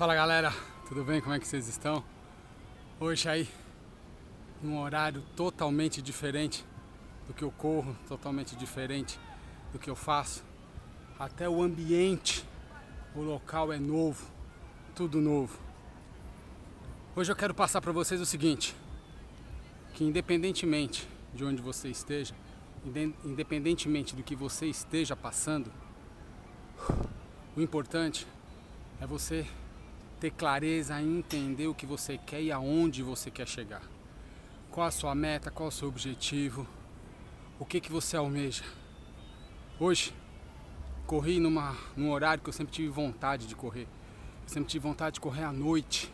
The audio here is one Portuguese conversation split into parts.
Fala galera, tudo bem? Como é que vocês estão? Hoje aí, num horário totalmente diferente do que eu corro, totalmente diferente do que eu faço. Até o ambiente, o local é novo, tudo novo. Hoje eu quero passar para vocês o seguinte, que independentemente de onde você esteja, independentemente do que você esteja passando, o importante é você ter clareza em entender o que você quer e aonde você quer chegar. Qual a sua meta, qual o seu objetivo, o que, que você almeja. Hoje, corri numa, num horário que eu sempre tive vontade de correr. Eu sempre tive vontade de correr à noite.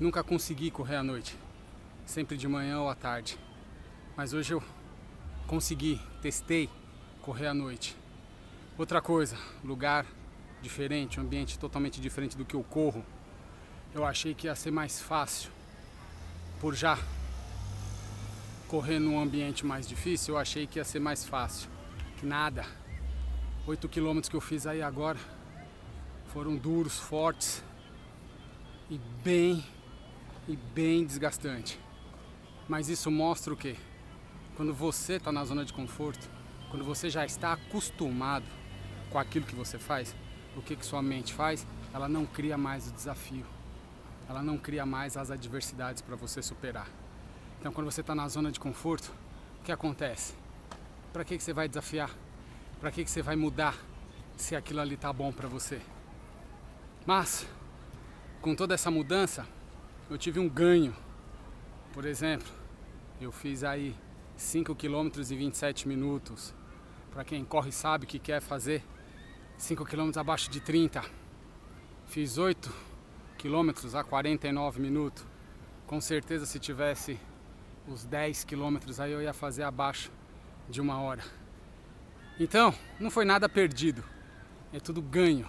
Nunca consegui correr à noite, sempre de manhã ou à tarde. Mas hoje eu consegui, testei correr à noite. Outra coisa, lugar diferente, um ambiente totalmente diferente do que eu corro. Eu achei que ia ser mais fácil. Por já correr num ambiente mais difícil, eu achei que ia ser mais fácil. Que nada. Oito quilômetros que eu fiz aí agora foram duros, fortes e bem e bem desgastante. Mas isso mostra o que? Quando você está na zona de conforto, quando você já está acostumado com aquilo que você faz, o que, que sua mente faz? Ela não cria mais o desafio. Ela não cria mais as adversidades para você superar. Então, quando você está na zona de conforto, o que acontece? Para que, que você vai desafiar? Para que, que você vai mudar se aquilo ali tá bom para você? Mas, com toda essa mudança, eu tive um ganho. Por exemplo, eu fiz aí 5 km e 27 minutos. Para quem corre sabe que quer fazer 5 km abaixo de 30. Fiz 8 km a 49 minutos. Com certeza se tivesse os 10 quilômetros aí eu ia fazer abaixo de uma hora. Então, não foi nada perdido. É tudo ganho.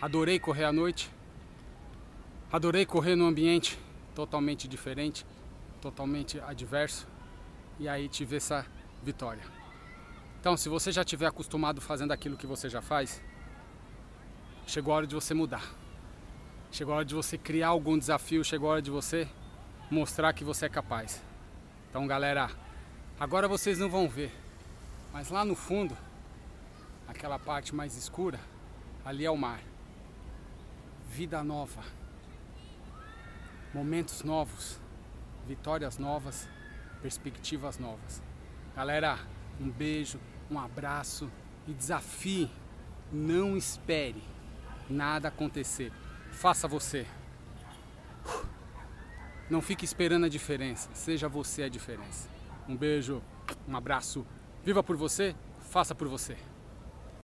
Adorei correr à noite. Adorei correr num ambiente totalmente diferente, totalmente adverso. E aí tive essa vitória. Então, se você já estiver acostumado fazendo aquilo que você já faz, chegou a hora de você mudar. Chegou a hora de você criar algum desafio, chegou a hora de você mostrar que você é capaz. Então, galera, agora vocês não vão ver, mas lá no fundo, aquela parte mais escura, ali é o mar. Vida nova, momentos novos, vitórias novas, perspectivas novas. Galera, um beijo, um abraço e desafie. Não espere nada acontecer. Faça você. Não fique esperando a diferença. Seja você a diferença. Um beijo, um abraço. Viva por você, faça por você.